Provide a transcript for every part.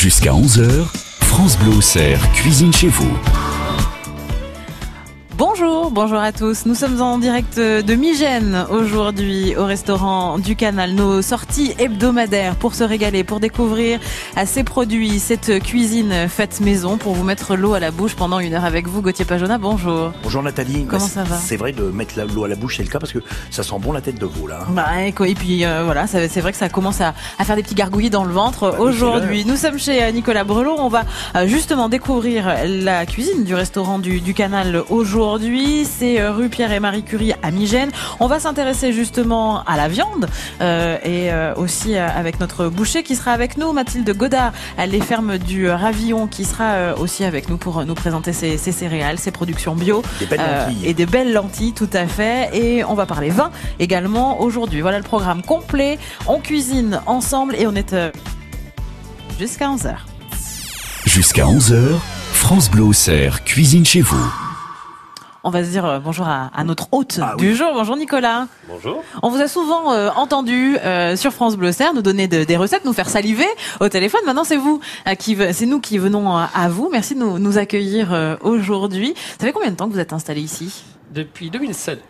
Jusqu'à 11h, France Bleu Auxerre cuisine chez vous. Bonjour, bonjour à tous. Nous sommes en direct de Migène aujourd'hui au restaurant du Canal. Nos sorties hebdomadaires pour se régaler, pour découvrir ces produits, cette cuisine faite maison, pour vous mettre l'eau à la bouche pendant une heure avec vous. Gauthier Pajona, bonjour. Bonjour Nathalie. Comment Bah, ça va? C'est vrai de mettre l'eau à la bouche, c'est le cas parce que ça sent bon la tête de veau là. hein. Bah, et quoi- et puis euh, voilà, c'est vrai que ça commence à, à faire des petits gargouillis dans le ventre Bah aujourd'hui. Nous sommes chez euh, Nicolas Brelot. On va euh, justement découvrir la cuisine du restaurant du, du Canal aujourd'hui. C'est euh, rue Pierre et Marie Curie à Migène. On va s'intéresser justement à la viande euh, et euh, aussi avec notre boucher qui sera avec nous, Mathilde Godard, à les fermes du Ravillon, qui sera euh, aussi avec nous pour nous présenter ses, ses céréales, ses productions bio. Des Euh, et des belles lentilles, tout à fait. Et on va parler vin également aujourd'hui. Voilà le programme complet. On cuisine ensemble et on est euh, jusqu'à 11h. Jusqu'à 11h, France Bleu Auxerre cuisine chez vous. On va se dire euh, bonjour à, à notre hôte Ah du oui. jour. Bonjour Nicolas. Bonjour. On vous a souvent euh, entendu euh, sur France Bleu Auxerre nous donner de- des recettes, nous faire saliver au téléphone. Maintenant, c'est vous qui, c'est nous qui venons à vous. Merci de nous, nous accueillir euh, aujourd'hui. Ça fait combien de temps que vous êtes installé ici? Depuis 2007.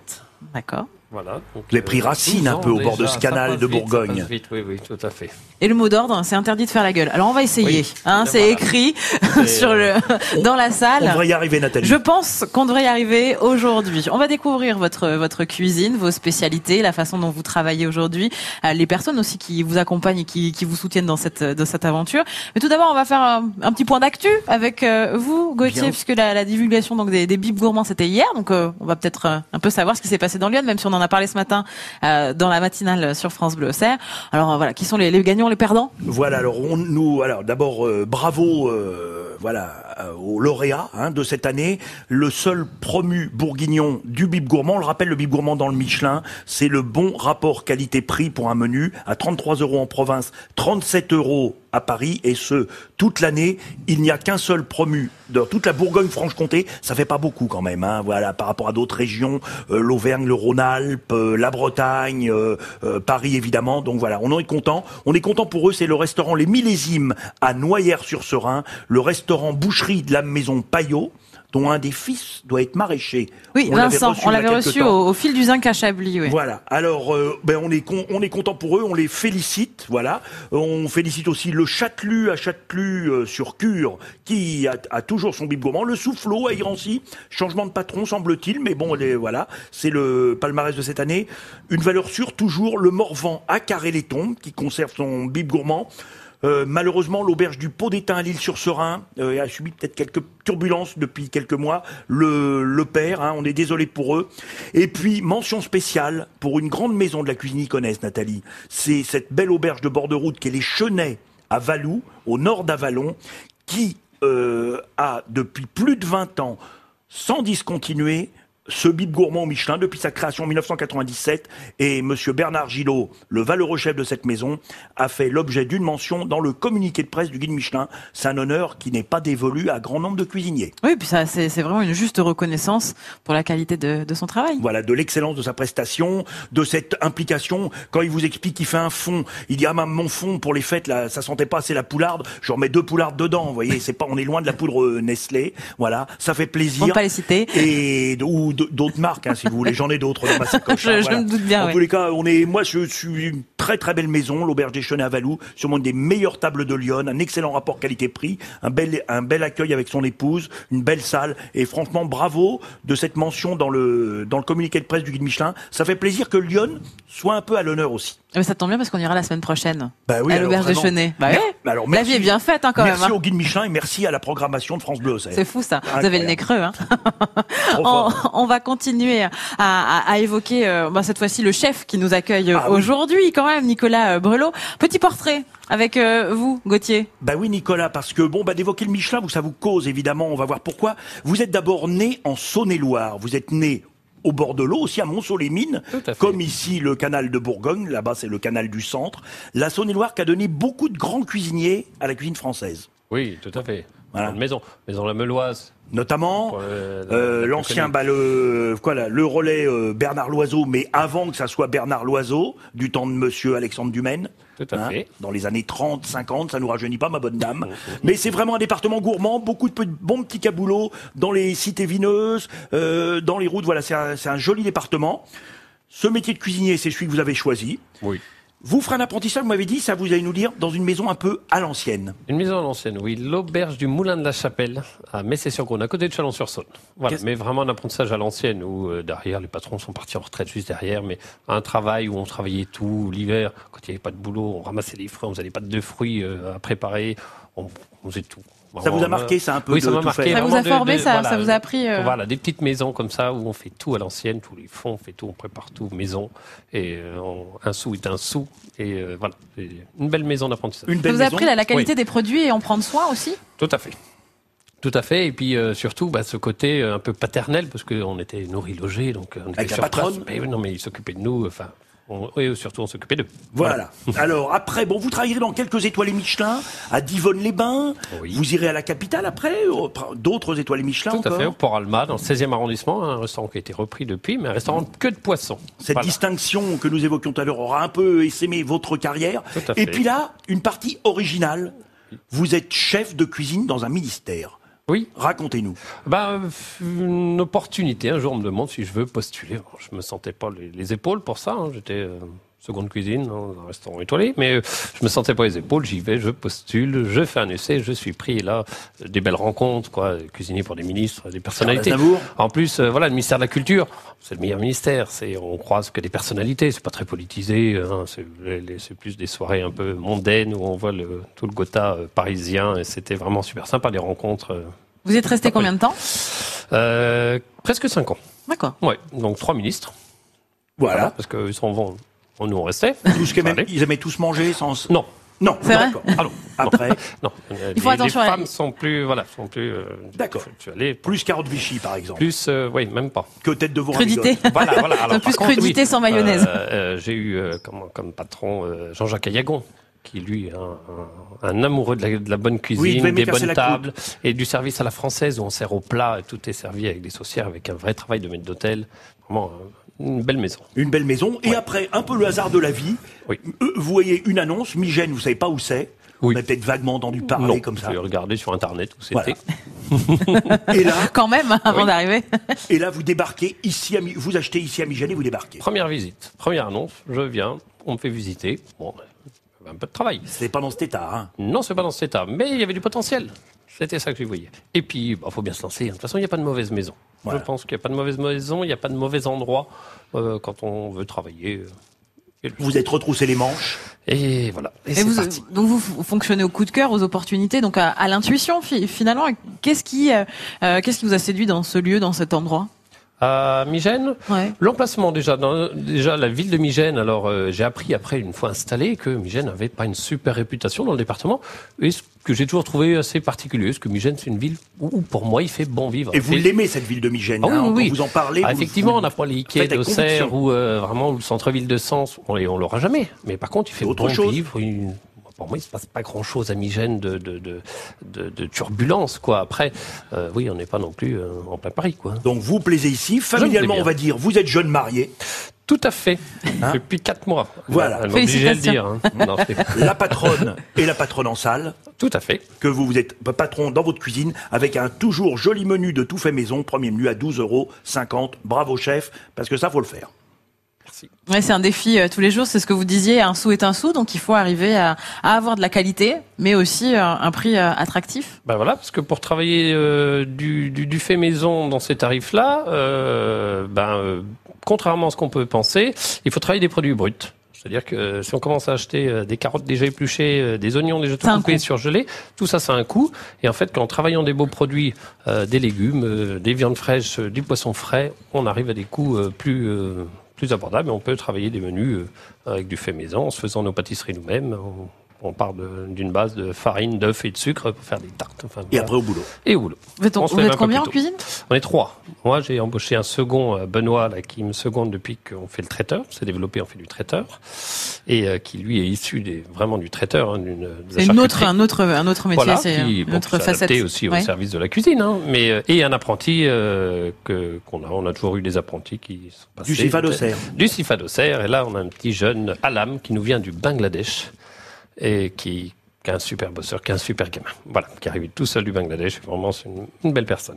D'accord. Voilà. Donc, Vous avez pris racine 12 un peu au bord de ce canal de Bourgogne. vite, oui, oui, tout à fait. Et le mot d'ordre, c'est interdit de faire la gueule. Alors on va essayer. Oui. Hein, c'est Voilà. écrit sur le dans la On salle. devrait y arriver Nathalie. Je pense qu'on devrait y arriver aujourd'hui. On va découvrir votre votre cuisine, vos spécialités, la façon dont vous travaillez aujourd'hui, euh, les personnes aussi qui vous accompagnent et qui, qui vous soutiennent dans cette dans cette aventure. Mais tout d'abord, on va faire un, un petit point d'actu avec euh, vous, Gauthier, Bien. puisque la, la divulgation donc des, des bibles gourmands c'était hier, donc euh, on va peut-être euh, un peu savoir ce qui s'est passé dans Lyon, même si on en a parlé ce matin euh, dans la matinale sur France Bleu Auxerre. Alors euh, voilà, qui sont les, gagnants, les perdants? Voilà, alors on, nous, alors d'abord euh, bravo, voilà, au lauréat hein, de cette année, le seul promu bourguignon du bib gourmand. On le rappelle, le bib gourmand dans le Michelin, c'est le bon rapport qualité-prix pour un menu à 33 euros en province, 37 euros à Paris, et ce toute l'année. Il n'y a qu'un seul promu dans toute la Bourgogne-Franche-Comté. Ça fait pas beaucoup quand même, hein, voilà, par rapport à d'autres régions, euh, l'Auvergne, le Rhône-Alpes, euh, la Bretagne, euh, Paris évidemment. Donc voilà, on en est content. On est content pour eux. C'est le restaurant Les Millésimes à Noyères-sur-Serein, le restaurant boucherie de la maison Payot dont un des fils doit être maraîcher. Oui, On Vincent, on l'avait reçu au, au fil du zinc à Chablis. Oui. Voilà. Alors, euh, ben on est con, on est content pour eux, on les félicite. Voilà. On félicite aussi le Châtelu à Châtelu euh, sur Cure qui a, a toujours son bib gourmand. Le Soufflot à Irancy, changement de patron semble-t-il, mais bon, les, voilà, c'est le palmarès de cette année. Une valeur sûre toujours le Morvan à Carré-les-Tombes qui conserve son bib gourmand. Euh, malheureusement, l'auberge du Pot d'Étain à Lille-sur-Serein euh, a subi peut-être quelques turbulences depuis quelques mois. Le, le père, hein, on est désolé pour eux. Et puis, mention spéciale pour une grande maison de la cuisine iconaise, Nathalie. C'est cette belle auberge de bord de route qui est les Chenets à Valou, au nord d'Avalon, qui euh, a depuis plus de 20 ans, sans discontinuer, ce bib gourmand au Michelin depuis sa création en 1997 et monsieur Bernard Gillot, le valeureux chef de cette maison, a fait l'objet d'une mention dans le communiqué de presse du guide Michelin. C'est un honneur qui n'est pas dévolu à grand nombre de cuisiniers. Oui, puis ça, c'est c'est vraiment une juste reconnaissance pour la qualité de, de son travail. Voilà, de l'excellence de sa prestation, de cette implication. Quand il vous explique qu'il fait un fond, il dit ah ma- mon fond pour les fêtes là, ça sentait pas assez la poularde, je remets deux poulardes dedans. Vous voyez, c'est pas, on est loin de la poudre euh, Nestlé. Voilà, ça fait plaisir. ne pas les citer. et ou d- d'autres marques hein, si vous voulez. J'en ai d'autres dans ma sacoche Je- hein, je voilà. me doute bien, en tous les cas on est moi je suis une très très belle maison l'auberge des Chenets à Valou sûrement une des meilleures tables de Lyon un excellent rapport qualité-prix un bel un bel accueil avec son épouse une belle salle. Et franchement bravo de cette mention dans le dans le communiqué de presse du guide Michelin. Ça fait plaisir que Lyon soit un peu à l'honneur aussi Mais ça tombe bien parce qu'on ira la semaine prochaine. Bah oui, à l'auberge de. Chenet. Bah oui. bah alors, La merci. vie est bien faite hein, quand merci même. hein. au guide Michelin et merci à la programmation de France Bleu c'est fou ça. Vous avez le nez creux. Hein. on, va continuer à, à- à évoquer euh, bah, cette fois-ci le chef qui nous accueille Ah oui. aujourd'hui quand même, Nicolas euh, Brelot. Petit portrait avec euh, vous, Gauthier. Bah oui Nicolas, parce que bon bah d'évoquer le Michelin, vous ça vous cause évidemment, on va voir pourquoi. Vous êtes d'abord né en Saône-et-Loire, vous êtes né au bord de l'eau, aussi à fait. comme ici le canal de Bourgogne, là-bas c'est le canal du centre. La Saône-et-Loire qui a donné beaucoup de grands cuisiniers à la cuisine française. Oui, tout à fait. Voilà. Maison. Maison La Meloise. Notamment, euh, euh, l'ancien, bah, le, quoi, là, le relais euh, Bernard Loiseau, mais avant que ça soit Bernard Loiseau, du temps de monsieur Alexandre Dumaine. Tout à fait. Dans les années 30, 50, ça nous rajeunit pas, ma bonne dame. mais c'est vraiment un département gourmand, beaucoup de bons petits caboulots dans les cités vineuses, euh, dans les routes. Voilà, c'est un, c'est un joli département. Ce métier de cuisinier, c'est celui que vous avez choisi. Oui. Vous ferez un apprentissage, vous m'avez dit, ça vous allez nous dire, dans une maison un peu à l'ancienne. Une maison à l'ancienne, oui. L'auberge du Moulin de la Chapelle, à Messé-sur-Garonne, à côté de Chalon-sur-Saône. Voilà. Mais vraiment un apprentissage à l'ancienne, où euh, derrière, les patrons sont partis en retraite juste derrière, mais un travail où on travaillait tout l'hiver. Quand il n'y avait pas de boulot, on ramassait les fruits, on faisait des pâtes de fruits euh, à préparer, on, on faisait tout. Ça vous a marqué, ça, un peu Oui, de ça m'a marqué. Ça vous a formé, de- ça, voilà, ça vous a appris. euh, Voilà, des petites maisons comme ça où on fait tout à l'ancienne, tous les fonds, on fait tout, on prépare tout, maison. Et euh, on- un sou est un sou. Et euh, voilà, c'est une belle maison d'apprentissage. Une Ça vous a appris la, la qualité des produits et en prendre soin aussi Tout à fait. Tout à fait. Et puis euh, surtout, bah, ce côté un peu paternel, parce qu'on était nourris, logés, donc on était Avec la sur place. patronne Mais non, mais ils s'occupaient de nous. Enfin, on- oui, surtout on s'occupait d'eux. Voilà. Alors après, bon, vous travaillerez dans quelques étoilés Michelin, à Divonne-les-Bains. Oui. Vous irez à la capitale après, d'autres étoilés Michelin Tout encore. à fait. Au Port Alma, dans le 16e arrondissement, un restaurant qui a été repris depuis, mais un restaurant que de poissons. Cette Voilà. distinction que nous évoquions tout à l'heure aura un peu essaimé votre carrière. Tout à Et fait. puis là, une partie originale. Vous êtes chef de cuisine dans un ministère. Oui. Racontez-nous. Ben, une opportunité. Un jour, on me demande si je veux postuler. Alors, je me sentais pas les, les épaules pour ça. hein. J'étais euh, seconde cuisine dans un restaurant étoilé, mais euh, je me sentais pas les épaules. J'y vais, je postule, je fais un essai, je suis pris. Et là, des belles rencontres, quoi. Cuisiner pour des ministres, des personnalités. En plus, euh, voilà, le ministère de la Culture, c'est le meilleur ministère. C'est, on croise que des personnalités. C'est pas très politisé. hein. C'est, plus des soirées un peu mondaines où on voit le, tout le Gotha euh, parisien. Et c'était vraiment super sympa, les rencontres. euh, Vous êtes resté combien de temps euh, presque cinq ans. D'accord. Ouais, donc trois ministres. Voilà. Parce qu'ils s'en vont. On nous on restait. Tout ce que même, Allez. ils aimaient tous manger sans. Non. Non. C'est vrai D'accord. Ah non. Après, Non. Il faut les, attention à les femmes sont plus, voilà, sont plus. euh, D'accord. Tu allais plus carotte Vichy, par exemple, plus, euh, oui, même pas. que tête de veau Crudité. Voilà, voilà. Alors, plus contre, crudité oui, sans mayonnaise. euh, euh, J'ai eu euh, comme, comme patron euh, Jean-Jacques Ayagon, qui lui est un, un- un amoureux de la, de la bonne cuisine, Oui, des bonnes tables et du service à la française où on sert au plat et tout est servi avec des saucières, avec un vrai travail de maître d'hôtel. Vraiment une belle maison. une belle maison. Et après, un peu le hasard de la vie. Oui. euh, Vous voyez une annonce, Migène, vous savez pas où c'est. Oui. Vous avez peut-être vaguement entendu parler non, comme ça. J'ai regardé sur internet où Voilà. c'était. Et là, Quand même, avant Oui. d'arriver. et là, vous débarquez ici, à, vous achetez ici à Migène et vous débarquez. Première visite, première annonce, je viens, on me fait visiter. Bon, un peu de travail. C'est pas dans cet état, hein. Non, c'est pas dans cet état, mais il y avait du potentiel. C'était ça que je voyais. Et puis, il faut bien se lancer. De toute façon, il n'y a pas de mauvaise maison. Voilà. Je pense qu'il n'y a pas de mauvaise maison, il n'y a pas de mauvais endroit euh, quand on veut travailler. euh, Vous êtes retroussé les manches. et voilà. Et Et c'est vous, parti. donc vous fonctionnez au coup de cœur, aux opportunités, donc à, à l'intuition fi- finalement. Qu'est-ce qui, euh, euh, qu'est-ce qui vous a séduit dans ce lieu, dans cet endroit? À Migène, Ouais. L'emplacement déjà, dans, déjà la ville de Migène. Alors euh, j'ai appris après une fois installé que Migène n'avait pas une super réputation dans le département, et ce que j'ai toujours trouvé assez particulier, parce que Migène c'est une ville où, où, pour moi il fait bon vivre. Et vous l'aimez, cette ville de Migène. Ah oui, hein, oui, quand vous en parlez. Ah, effectivement, vous- on n'a pas les avec d'Auxerre ou euh, vraiment le centre-ville de Sens, on, on l'aura jamais. Mais par contre, il fait Autre bon chose. vivre. une- Pour moi, il se passe pas grand-chose à Migène de, de, de, de, de turbulence, quoi. Après, euh, oui, on n'est pas non plus euh, en plein Paris, quoi. Donc vous plaisez ici, familialement on va dire, vous êtes jeune marié, Tout à fait. Hein Depuis quatre mois. Voilà. Elle m'a obligé de dire. hein. Non, la patronne et la patronne en salle, Tout à fait. que vous, vous êtes patron dans votre cuisine, avec un toujours joli menu de tout fait maison, premier menu à 12,50 euros, bravo chef, parce que ça faut le faire. Merci. Ouais, c'est un défi euh, tous les jours. C'est ce que vous disiez. Un sou est un sou, donc il faut arriver à, à avoir de la qualité, mais aussi euh, un prix euh, attractif. Ben voilà, parce que pour travailler du, du, du fait maison dans ces tarifs-là, ben, contrairement à ce qu'on peut penser, il faut travailler des produits bruts. C'est-à-dire que si on commence à acheter des carottes déjà épluchées, des oignons déjà tout coupés, surgelés, tout ça, ça a un coût. Et en fait, qu'en travaillant des beaux produits, euh, des légumes, euh, des viandes fraîches, du poisson frais, on arrive à des coûts euh, plus plus abordables. Et on peut travailler des menus euh, avec du fait maison, en se faisant nos pâtisseries nous-mêmes. On part d'une base de farine, d'œufs et de sucre pour faire des tartes. Enfin, Et voilà. après au boulot. Et au boulot. Vous êtes, On êtes peu combien en cuisine? On est trois. Moi, j'ai embauché un second, euh, Benoît, là, qui me seconde depuis qu'on fait le traiteur. C'est développé, on fait du traiteur. Et euh, qui, lui, est issu des, vraiment du traiteur. Hein, C'est une autre, un autre, un autre métier, Voilà, c'est bon, adapté facette. aussi au service de la cuisine, hein, mais euh, et un apprenti euh, que qu'on a, on a toujours eu des apprentis qui sont passés Du Sifa d'Auxerre. du Sifa d'Auxerre, et là on a un petit jeune Alam qui nous vient du Bangladesh et qui, qui est un super bosseur, qui est un super gamin, voilà, qui arrive tout seul du Bangladesh, vraiment c'est une, une belle personne.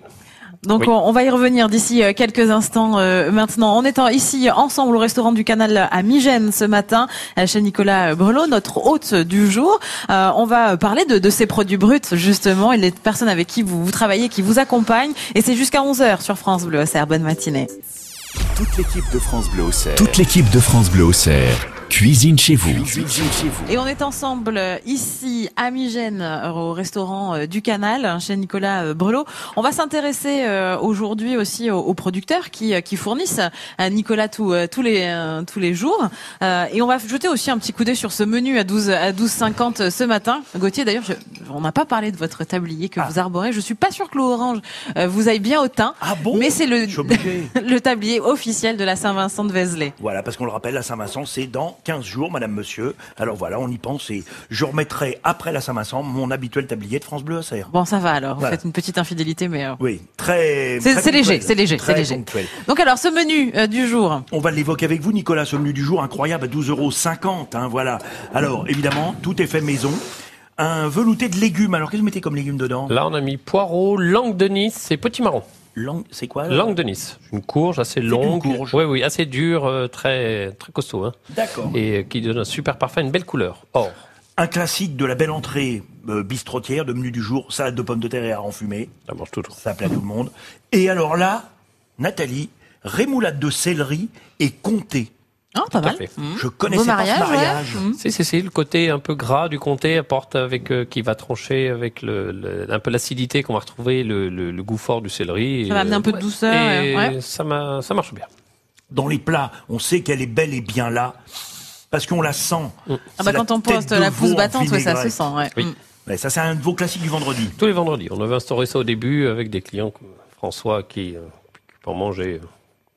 Donc Oui. on, va y revenir d'ici euh, quelques instants euh, maintenant. En étant ici ensemble au restaurant du Canal à Migène ce matin euh, chez Nicolas Brelot, notre hôte du jour, euh, on va parler de, de ces produits bruts justement et les personnes avec qui vous, vous travaillez, qui vous accompagnent. Et c'est jusqu'à 11h sur France Bleu. Auxerre. Bonne matinée. Toute l'équipe de France Bleu Auxerre. Toute l'équipe de France Bleu Auxerre. Cuisine chez vous. Cuisine chez vous. Et on est ensemble euh, ici à Migène euh, au restaurant euh, du Canal hein, chez Nicolas Brelot. On va s'intéresser aujourd'hui aussi aux, producteurs qui, qui fournissent à Nicolas tout, tous les tous les jours. Et on va jeter aussi un petit coup d'œil sur ce menu à 12 à 12,50 ce matin. Gauthier, d'ailleurs, on n'a pas parlé de votre tablier que vous arborez. Je suis pas sûr que l'eau orange vous aille bien au teint. Ah bon? Mais c'est le le tablier officiel de la Saint-Vincent de Vézelay. Voilà, parce qu'on le rappelle, la Saint-Vincent, c'est dans 15 jours, madame, monsieur. Alors voilà, on y pense et je remettrai après la Saint-Vincent mon habituel tablier de France Bleu Auxerre. Bon, ça va alors. Vous Voilà. faites une petite infidélité, mais. euh, Oui, très. C'est- léger, c'est léger, c'est léger. ponctuel. Donc alors, ce menu euh, du jour. On va l'évoquer avec vous, Nicolas, ce menu du jour incroyable à 12,50 euros. Hein, voilà. Alors, évidemment, tout est fait maison. Un velouté de légumes. Alors, qu'est-ce que vous mettez comme légumes dedans? Là on a mis poireau, langue de Nice et petit marron. Langue, c'est quoi Langue de Nice, une courge assez une longue, courge. oui oui, assez dure, euh, très très costaud, hein, D'accord. et euh, qui donne un super parfum, une belle couleur. Or, Un classique de la belle entrée euh, bistrotière de menu du jour, salade de pommes de terre et hareng fumé. ça mange toujours. Ça plaît à tout le monde. Et alors là, Nathalie, rémoulade de céleri et comté. Ah, pas mal. fait. Mmh. Je connaissais pas mariage, ce ouais. mariage. Mmh. Si, si, si, le côté un peu gras du comté apporte avec, euh, qui va trancher avec le, le- un peu l'acidité qu'on va retrouver, le, le- le goût fort du céleri. Ça va amener un peu de ouais. douceur, Et ouais. ça, m'a- ça marche bien. Dans les plats, on sait qu'elle est belle et bien là. Parce qu'on la sent. Ah bah quand on poste la pousse battante, ouais, ça se sent. Ouais. Oui. Mmh. Ouais, ça, c'est un de vos classiques du vendredi. Tous les vendredis. On avait instauré ça au début avec des clients comme François qui, euh, qui pour manger euh,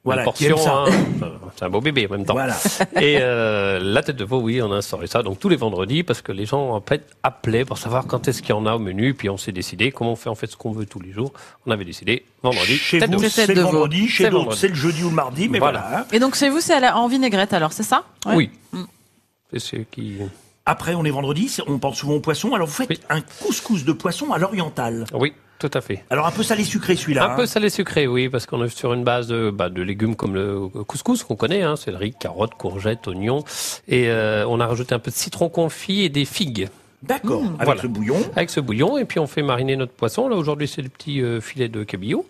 Voilà, portion. hein. C'est un beau bébé en même temps. Voilà. Et euh, la tête de veau, oui, on a instauré ça donc tous les vendredis parce que les gens en fait appelaient pour savoir quand est-ce qu'il y en a au menu. Puis on s'est décidé comment on fait en fait ce qu'on veut tous les jours. On avait décidé vendredi. Chez tête de vous, veau. C'est le veau. vendredi. Chez C'est d'autres, c'est le jeudi ou le mardi. Mais voilà. Voilà. hein. Et donc chez vous, c'est à la- en vinaigrette alors, c'est ça? Ouais. Oui. Mm. C'est ce qui. Après, on est vendredi. On pense souvent au poisson. Alors, vous faites Oui. un couscous de poisson à l'oriental. Oui, tout à fait. Alors, un peu salé sucré celui-là. Un peu hein. salé sucré, oui, parce qu'on est sur une base de, bah, de légumes comme le couscous qu'on connaît, hein, céleri, carottes, courgettes, oignons, et euh, on a rajouté un peu de citron confit et des figues D'accord. Avec Voilà. ce bouillon. avec ce bouillon, et puis on fait mariner notre poisson. Là aujourd'hui c'est le petit euh, filet de cabillaud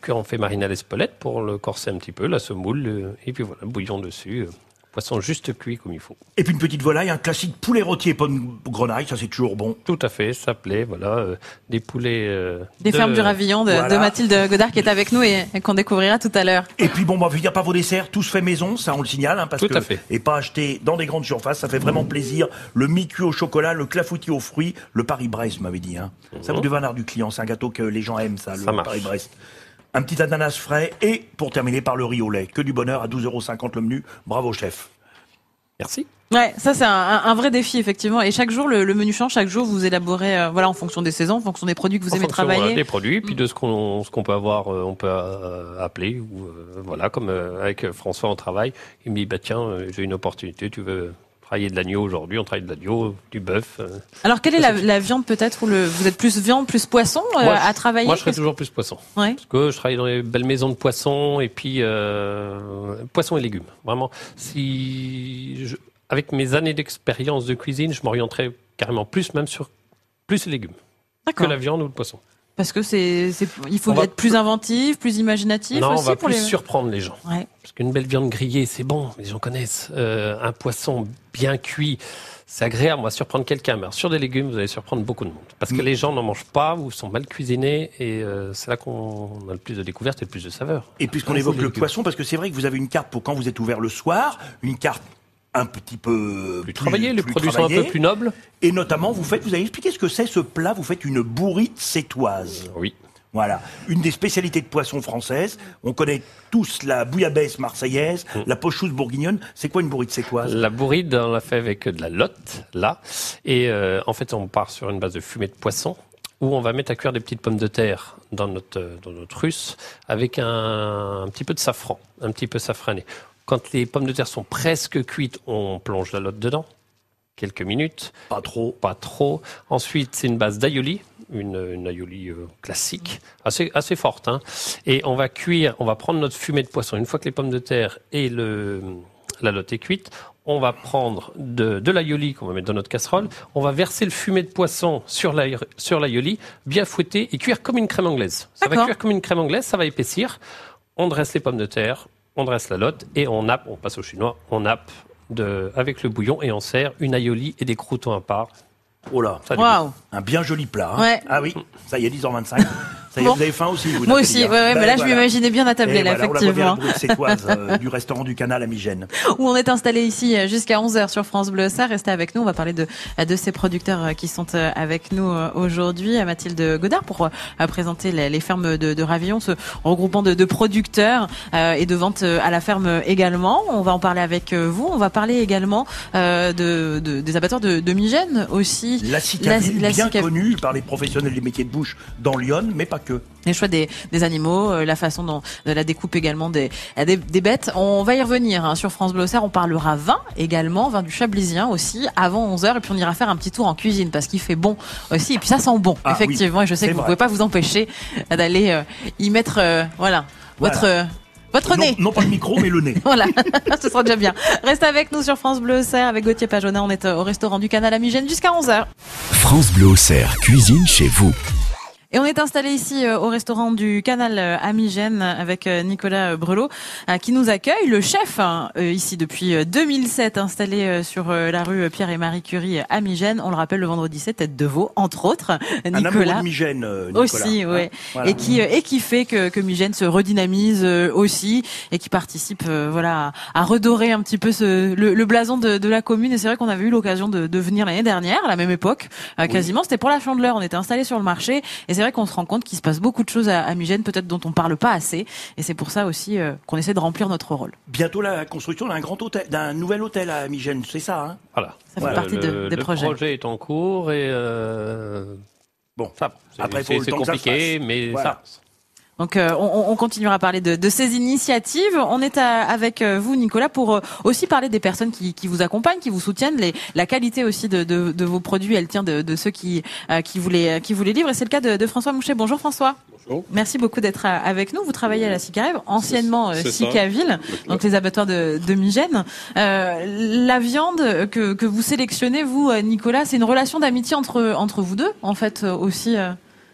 cuire, on fait mariner à l'espelette pour le corser un petit peu, la semoule, euh, et puis voilà, bouillon dessus, euh, poisson juste cuit comme il faut. Et puis une petite volaille, un classique poulet rôti et pommes grenaille. Ça, c'est toujours bon. Tout à fait, ça plaît, voilà, euh, des poulets. euh, Des de- fermes du Ravillon de, Voilà. de Mathilde Godard qui est avec nous et, et qu'on découvrira tout à l'heure. Et puis bon, bah, je veux dire pas vos desserts, tous faits maison, ça on le signale, hein, parce Tout que à fait. et pas acheté dans des grandes surfaces, ça fait vraiment plaisir. Le mi-cuit au chocolat, le clafoutis aux fruits, le Paris-Brest, vous m'avez dit. Hein. Ça vous devez un art du client, c'est un gâteau que les gens aiment, ça, le Mhm. Ça marche. Paris-Brest. Un petit ananas frais et pour terminer par le riz au lait. Que du bonheur à 12,50€ le menu. Bravo chef. Merci. Ouais, ça c'est un, vrai défi effectivement. Et chaque jour, le, le menu change. Chaque jour, vous élaborez, euh, voilà, en fonction des saisons, en fonction des produits que vous En aimez fonction, voilà, travailler. des produits, puis de ce qu'on ce qu'on peut avoir, euh, on peut euh, appeler ou euh, voilà, comme euh, avec François on travaille. Il me dit bah tiens, j'ai une opportunité, tu veux travailler de l'agneau aujourd'hui, on travaille de l'agneau, du bœuf. euh. Alors, quelle est la, la viande peut-être ou le, vous êtes plus viande, plus poisson euh, Moi, à travailler Moi, je serais toujours plus poisson. Ouais. Parce que je travaille dans les belles maisons de poissons et puis euh, poissons et légumes. Vraiment, si je- avec mes années d'expérience de cuisine, je m'orienterais carrément plus même sur plus les légumes que la viande ou le poisson. Parce que c'est, c'est, il faut On va être plus inventif, plus imaginatif non, on aussi va pour plus les. surprendre les gens. Ouais. Parce qu'une belle viande grillée, c'est bon, les gens connaissent. Euh, un poisson bien cuit, c'est agréable. On va surprendre quelqu'un. Mais alors, sur des légumes, vous allez surprendre beaucoup de monde. Parce que les gens n'en mangent pas ou sont mal cuisinés. Et euh, c'est là qu'on a le plus de découvertes et le plus de saveurs. Et puisqu'on évoque le légumes. poisson, parce que c'est vrai que vous avez une carte pour quand vous êtes ouvert le soir, une carte un petit peu plus, travaillé, les produits sont un peu plus nobles. Et notamment, vous faites, vous avez expliqué ce que c'est ce plat. Vous faites une bourrite sétoise. Oui. Voilà, une des spécialités de poisson française. On connaît tous la bouillabaisse marseillaise, mm. la pochousse bourguignonne. C'est quoi une bourrite sétoise? La bourrite, on l'a fait avec de la lotte, là. Et euh, en fait, on part sur une base de fumée de poisson où on va mettre à cuire des petites pommes de terre dans notre, dans notre russe avec un, un petit peu de safran, un petit peu safrané. Quand les pommes de terre sont presque cuites, on plonge la lotte dedans. Quelques minutes. Pas trop. Pas trop. Ensuite, c'est une base d'aioli une, une aioli euh, classique, assez, assez forte. Hein. Et on va cuire, on va prendre notre fumée de poisson. Une fois que les pommes de terre et le, la lotte est cuite, on va prendre de, de l'aioli qu'on va mettre dans notre casserole, on va verser le fumet de poisson sur l'aioli, bien fouetter et cuire comme une crème anglaise. Ça va cuire comme une crème anglaise, ça va épaissir. On dresse les pommes de terre, on dresse la lotte et on nappe, on passe au chinois, on nappe de, avec le bouillon et on sert une aioli et des croutons à part. Oh là, un bien joli plat. Hein. Ah oui, ça y est, 10h25. Vous avez faim aussi vous, Moi aussi, ouais, ouais, mais là je m'imaginais bien attablé là, effectivement. La euh, du restaurant du Canal à Migène? Où on est installé ici euh, jusqu'à 11h sur France Bleu. Ça, restez avec nous. On va parler de, de ces producteurs euh, qui sont avec nous aujourd'hui. Mathilde Godard pour présenter les, les fermes de, de Ravillon, ce regroupement de, de producteurs et de vente à la ferme également. On va en parler avec vous. On va parler également de, de, des abattoirs de, de Migène aussi. La cicaville, bien connue par les professionnels des métiers de bouche dans Lyon, mais pas que. Les choix des, des animaux, euh, la façon dont de la découpe également des, des, des, bêtes. On va y revenir hein, sur France Bleu On parlera vin également, vin du Chablisien aussi, avant 11h. Et puis on ira faire un petit tour en cuisine parce qu'il fait bon aussi. Et puis ça sent bon, ah effectivement. et je sais que vous ne pouvez pas vous empêcher d'aller euh, y mettre, euh, voilà, votre... Votre nez. Non pas le micro, mais le nez. voilà, ce sera déjà bien. Reste avec nous sur France Bleu Serre avec Gauthier Pajonat. On est au restaurant du Canal Amigène jusqu'à 11h. France Bleu Serre, cuisine chez vous. Et on est installé ici euh, au restaurant du Canal euh, Amigène avec euh, Nicolas Brelot qui nous accueille, le chef hein, ici depuis 2007 installé sur la rue Pierre et Marie Curie à Migène. On le rappelle le vendredi 7 tête de veau entre autres. Nicolas Un Migène, Nicolas. aussi, oui. Hein, et qui et qui fait que, que Migène se redynamise aussi et qui participe voilà à, redorer un petit peu ce, le, blason de, de, la commune. Et c'est vrai qu'on avait eu l'occasion de, de venir l'année dernière à la même époque quasiment. C'était pour la Chandeleur. On était installé sur le marché et c'est vrai qu'on se rend compte qu'il se passe beaucoup de choses à, à peut-être dont on parle pas assez. Et c'est pour ça aussi euh, qu'on essaie de remplir notre rôle. Bientôt la construction d'un grand hôtel, d'un nouvel hôtel à Migène, c'est ça hein? Voilà. Ça fait partie de, des projets. Le projet est en cours et euh, bon, ça. Après, c'est compliqué, mais ça. Donc euh, on, on, continuera à parler de, de, ces initiatives. On est avec euh, vous, Nicolas, pour euh, aussi parler des personnes qui, qui, vous accompagnent, qui vous soutiennent. Les, la qualité aussi de, de, de, vos produits, elle tient de, ceux qui, qui, vous les, qui vous les livrent. Et c'est le cas de, François Mouchet. Bonjour François. Bonjour. Merci beaucoup d'être avec nous. Vous travaillez à la Sicarève, anciennement Sicaville, donc les abattoirs de, de Migène. la viande que, que vous sélectionnez, vous, Nicolas, c'est une relation d'amitié entre, entre vous deux, en fait, aussi.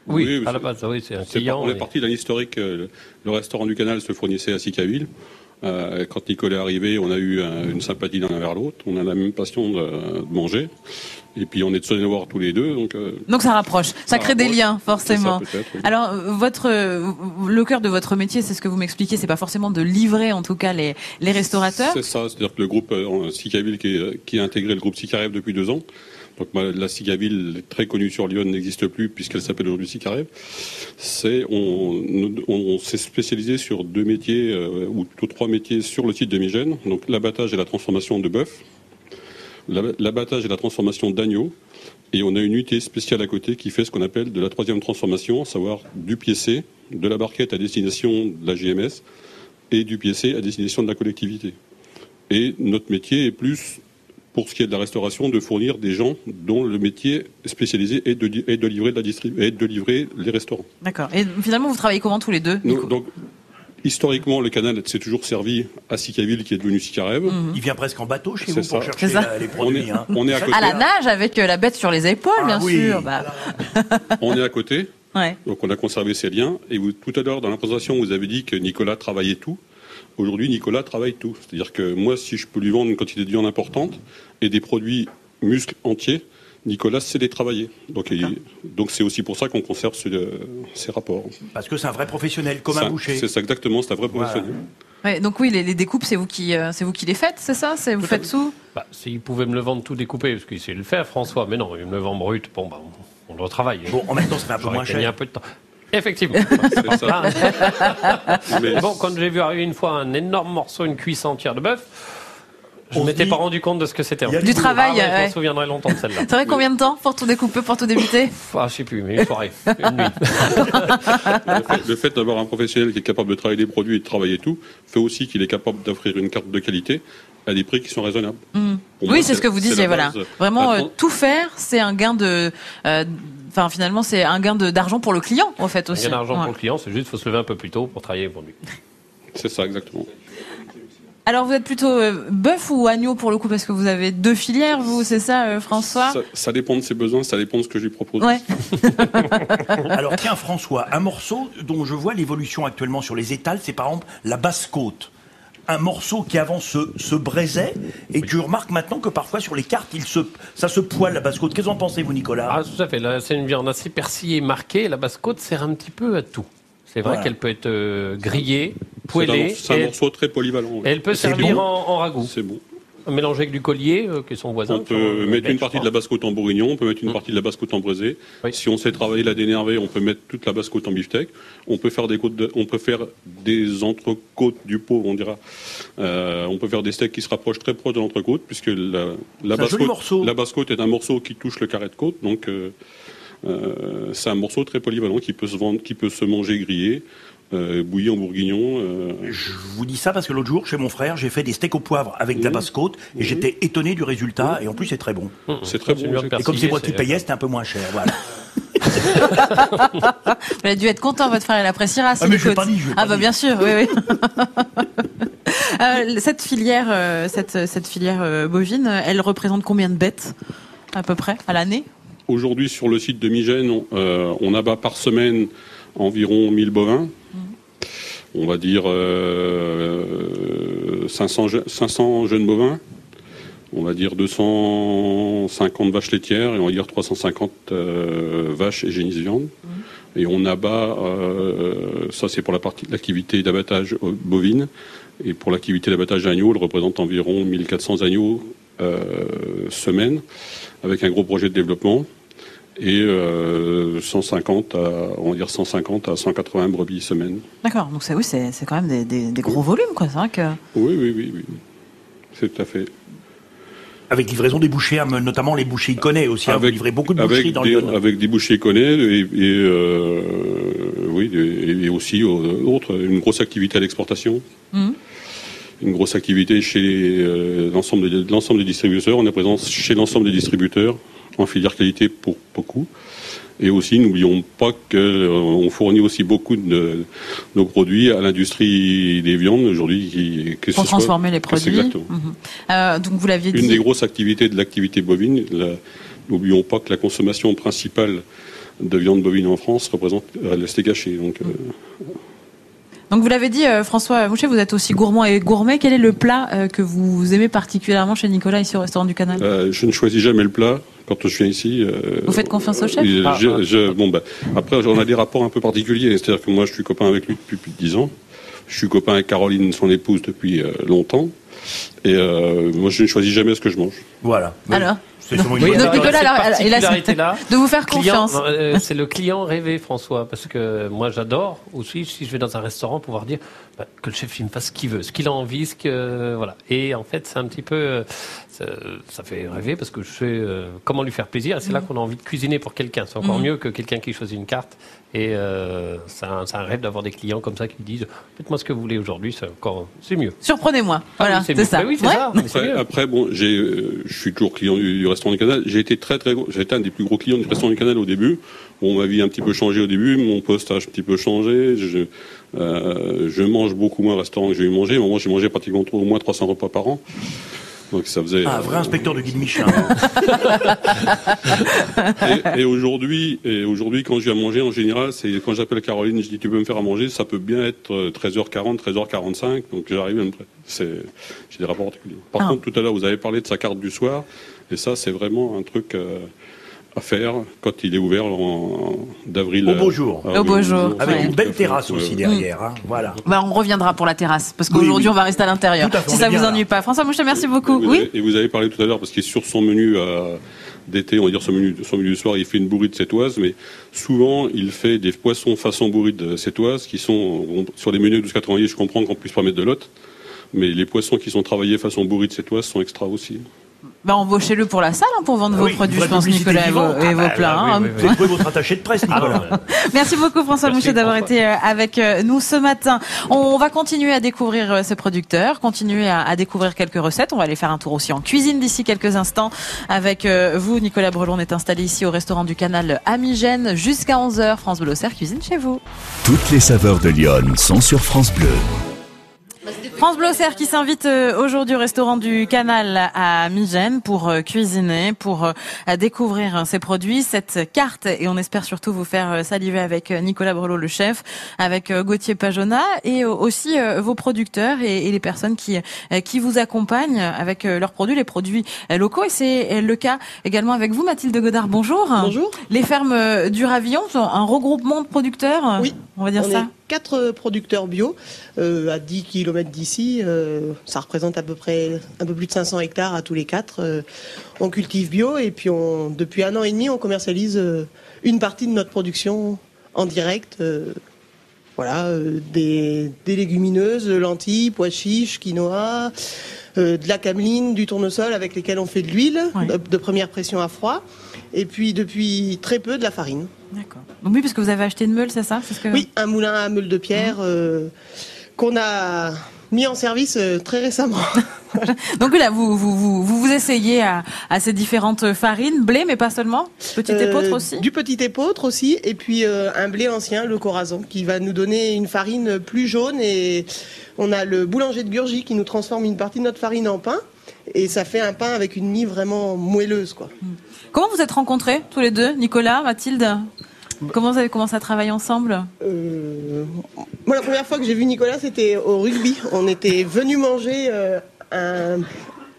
Oui, à la base, oui, c'est un client. on est parti d'un historique. Euh, le restaurant du canal se fournissait à Sicaville. Euh, quand Nicolas est arrivé, on a eu une sympathie d'un vers l'autre. On a la même passion de, manger. Et puis on est de saône tous les deux, donc. Euh, donc ça rapproche, ça, crée des liens forcément. Alors votre le cœur de votre métier, c'est ce que vous m'expliquez, c'est pas forcément de livrer en tout cas les les restaurateurs. C'est ça, c'est-à-dire que le groupe Sicaville qui, qui a intégré le groupe Sicarev depuis deux ans, donc la Cigaville, très connue sur Lyon, n'existe plus puisqu'elle s'appelle aujourd'hui Cicarev. On, s'est spécialisé sur deux métiers euh, ou trois métiers sur le site de Migène. Donc l'abattage et la transformation de bœuf, l'abattage et la transformation d'agneau. Et on a une unité spéciale à côté qui fait ce qu'on appelle de la troisième transformation, à savoir du pied de la barquette à destination de la GMS et du pied à destination de la collectivité. Et notre métier est plus pour ce qui est de la restauration, de fournir des gens dont le métier spécialisé est de, de livrer la et de livrer les restaurants. D'accord. Et finalement, vous travaillez comment tous les deux donc, Historiquement, le canal s'est toujours servi à Sicaville, qui est devenu Sicarev. Mhm. Il vient presque en bateau chez vous pour chercher les produits. On est, hein. on est à, côté. à, la nage avec euh, la bête sur les épaules, ah bien sûr. Bah. on est à côté. Donc on a conservé ces liens. Et vous, tout à l'heure, dans la présentation, vous avez dit que Nicolas travaillait tout. Aujourd'hui, Nicolas travaille tout. C'est-à-dire que moi, si je peux lui vendre une quantité de viande importante et des produits muscles entiers, Nicolas sait les travailler. Donc, donc c'est aussi pour ça qu'on conserve ces rapports. Parce que c'est un vrai professionnel, comme un boucher. C'est ça, exactement, c'est un vrai professionnel. donc oui, les, découpes, c'est vous qui, euh, c'est vous qui les faites, c'est ça? C'est vous faites tout? Bah, S'il pouvait me le vendre tout découpé, parce qu'il sait le faire, François, mais non, il me le vend brut. Bon, bah, on, doit travailler. Bon, en même temps, ça fait un peu moins cher. un peu de temps. Effectivement. mais bon, quand j'ai vu arriver une fois un énorme morceau, une cuisse entière de bœuf, je ne m'étais pas rendu compte de ce que c'était. Du travail. Ah, Je me souviendrai longtemps de celle-là. C'est vrai combien de temps pour tout découper, pour tout débuter? Ah, Je sais plus, mais une soirée, une nuit. le fait, d'avoir un professionnel qui est capable de travailler les produits et de travailler tout fait aussi qu'il est capable d'offrir une carte de qualité à des prix qui sont raisonnables. Mmh. Oui, c'est ce que vous disiez. Voilà. Vraiment, euh, tout faire, c'est un gain de. Euh, enfin, finalement, c'est un gain d'argent pour le client, en fait aussi. Un gain d'argent pour le client, c'est juste qu'il faut se lever un peu plus tôt pour travailler pour lui. C'est ça, exactement. Alors vous êtes plutôt euh, bœuf ou agneau pour le coup parce que vous avez deux filières, vous, c'est ça, euh, François ça, dépend de ses besoins, ça dépend de ce que je lui propose. Alors tiens, François, un morceau dont je vois l'évolution actuellement sur les étals, c'est par exemple la basse côte. Un morceau qui avant se, se braisait et que je remarque maintenant que parfois sur les cartes, il se, ça se poile la basse côte. Qu'est-ce que vous en pensez, vous, Nicolas? Ah, tout à fait. C'est une viande assez persillée, marquée. La basse côte sert un petit peu à tout. C'est vrai qu'elle peut être euh, grillée, poêlée. C'est un, morceau très polyvalent. elle peut servir en, ragoût. C'est bon. Mélanger avec du collier, euh, qui est son voisin. On peut mettre une partie de la basse-côte en bourguignon, on peut mettre une mm. partie de la basse-côte en braisé. Si on sait travailler la dénervée, on peut mettre toute la basse-côte en beefsteak. On peut faire des côtes, on peut faire des entrecôtes du pot, on dira. Euh, on peut faire des steaks qui se rapprochent très proches de l'entrecôte, puisque la, la basse-côte est un morceau qui touche le carré de côte, donc. Euh, c'est un morceau très polyvalent qui peut se vendre, qui peut se manger grillé. Euh, en bourguignon. Euh. Je vous dis ça parce que l'autre jour, chez mon frère, j'ai fait des steaks au poivre avec de la basse-côte et j'étais étonné du résultat. Et en plus, c'est très bon. C'est très bon. Et comme c'est moi qui payais, c'était un peu moins cher. Voilà. Vous avez dû être content, votre frère, il appréciera. Ah, mais je pas dit, ah, bah bien sûr, oui, oui. cette filière, cette, cette filière bovine, elle représente combien de bêtes, à peu près, à l'année? Aujourd'hui, sur le site de Migène, on, euh, abat par semaine environ 1000 bovins. On va dire 500, euh, 500, jeunes bovins. On va dire 250 vaches laitières et on va dire 350 euh, vaches et génisses viande. Et on abat, ça c'est pour la partie l'activité d'abattage bovine. Et pour l'activité d'abattage d'agneaux, elle représente environ 1400 agneaux semaine, avec un gros projet de développement et 150 euh, à, on va dire 150 à 180 brebis semaine. D'accord, donc c'est oui, c'est quand même des, gros volumes, quoi. C'est vrai que. Oui, oui, oui, oui. C'est tout à fait. Avec livraison des bouchers, hein, notamment les bouchers iconais aussi. Hein, avec, vous livrez beaucoup de boucheries dans des, Avec des bouchers iconais et, euh, oui, et, aussi euh, autres, une grosse activité à l'exportation. Mmh. Une grosse activité chez l'ensemble des, des distributeurs. On est présent chez l'ensemble des distributeurs en filière qualité pour beaucoup. Et aussi, n'oublions pas qu'on euh, fournit aussi beaucoup de nos produits à l'industrie des viandes aujourd'hui. Qui, pour transformer les produits. Exactement. Mhm. Euh, donc vous l'aviez dit. Une des grosses activités de l'activité bovine. N'oublions pas que la consommation principale de viande bovine en France représente euh, le steak haché. Donc, donc vous l'avez dit, François Mouchet, vous êtes aussi gourmand et gourmet. Quel est le plat que vous aimez particulièrement chez Nicolas ici au restaurant du Canal? Je ne choisis jamais le plat quand je viens ici. Euh, Vous faites confiance au chef? ah, je, bon, bah, Après, on a des rapports un peu particuliers. C'est-à-dire que moi, je suis copain avec lui depuis plus de 10 ans. Je suis copain avec Caroline, son épouse, depuis euh, longtemps. Et euh, moi, je ne choisis jamais ce que je mange. Voilà. Alors? C'est là, de vous faire confiance. c'est le client rêvé, François, parce que moi j'adore aussi si je vais dans un restaurant pouvoir dire bah, que le chef il me fasse ce qu'il veut, ce qu'il a envie, ce que voilà. Et en fait, c'est un petit peu ça, fait rêver parce que je sais euh, comment lui faire plaisir. Et c'est là mm. qu'on a envie de cuisiner pour quelqu'un. C'est encore mm. mieux que quelqu'un qui choisit une carte. Et euh, c'est un, rêve d'avoir des clients comme ça qui disent Faites-moi ce que vous voulez aujourd'hui, c'est encore c'est mieux. Surprenez-moi. Ah voilà, c'est ça. oui, ça après, bon, j'ai, euh, je suis toujours client du, restaurant du Canal. J'ai été très très, j'ai été un des plus gros clients du restaurant du Canal au début. Bon, ma vie a un petit peu changé au début, mon poste a un petit peu changé. Je, je mange beaucoup moins au restaurant que j'ai eu manger. Moi, j'ai mangé pratiquement au moins 300 repas par an. Donc ça faisait. Ah, un vrai inspecteur de guide Michelin. et, et aujourd'hui, et aujourd'hui, quand je viens manger, en général, c'est quand j'appelle Caroline, je dis tu peux me faire à manger, ça peut bien être 13h40, 13h45, donc j'arrive même. C'est, j'ai des rapports particuliers. Par Ah. contre, tout à l'heure, vous avez parlé de sa carte du soir, et ça, c'est vraiment un truc. euh, à faire quand il est ouvert en- d'avril. Au beau euh, jour. Au beau jour. Avec une belle terrasse aussi derrière. hein. Voilà. Bah, on reviendra pour la terrasse, parce qu'aujourd'hui, oui. on va rester à l'intérieur. Tout à fait, Si ça bien vous là. ennuie pas. François Mouchet, merci beaucoup. Et vous, Oui. avez, et vous avez parlé tout à l'heure, parce qu'il est sur son menu euh, d'été, on va dire son menu, son menu du soir, il fait une bourride sétoise, mais souvent il fait des poissons façon bourride sétoise qui sont on- sur les menus 12,90, je comprends qu'on puisse pas mettre de lot, mais les poissons qui sont travaillés façon bourride sétoise sont extra aussi. Bah, embauchez-le pour la salle, hein, pour vendre Ah vos oui, produits, je pense, Nicolas, et vos, vivante. et vos Ah, plats. bah, oui, hein. oui, Vous trouvé votre attaché de presse, Nicolas. Merci beaucoup François Mouchet d'avoir été euh, avec euh, nous ce matin. On va continuer à découvrir euh, ce producteur, continuer à, à découvrir quelques recettes. On va aller faire un tour aussi en cuisine d'ici quelques instants avec vous. Nicolas Brelon on est installé ici au restaurant du canal Amigène jusqu'à 11h. France Bleu cuisine chez vous. Toutes les saveurs de Lyon sont sur France Bleu. France Auxerre qui s'invite euh, aujourd'hui au restaurant du Canal à Migène pour euh, cuisiner, pour euh, découvrir ses produits, cette carte et on espère surtout vous faire saliver avec Nicolas Brelot le chef, avec Gauthier Pajona et aussi vos producteurs et, les personnes qui qui vous accompagnent avec leurs produits, les produits locaux et c'est le cas également avec vous Mathilde Godard. Bonjour. Bonjour. Les fermes du Ravillon sont un regroupement de producteurs. Oui, on va dire on ça. est quatre producteurs bio euh, à 10 km d'ici. euh, ça représente à peu près un peu plus de 500 hectares à tous les quatre. euh, on cultive bio et puis on, depuis un an et demi, on commercialise une partie de notre production en direct. voilà, des, des légumineuses, lentilles, pois chiches, quinoa, de la cameline, du tournesol avec lesquels on fait de l'huile Ouais. de, de première pression à froid. Et puis depuis très peu de la farine. D'accord. Donc oui, parce que vous avez acheté une meule, c'est ça C'est ce que... Oui, un moulin à meule de pierre euh, qu'on a mis en service euh, très récemment. Donc là, vous vous, vous, vous, vous essayez à, à ces différentes farines, blé, mais pas seulement Petite Euh, épeautre aussi Du petit épeautre aussi, et puis euh, un blé ancien, le corazon, qui va nous donner une farine plus jaune. Et on a le boulanger de Gurgy qui nous transforme une partie de notre farine en pain. Et ça fait un pain avec une mie vraiment moelleuse, quoi. Comment vous êtes rencontrés, tous les deux Nicolas, Mathilde Comment vous avez commencé à travailler ensemble Euh, moi, la première fois que j'ai vu Nicolas, c'était au rugby. On était venu manger euh, un,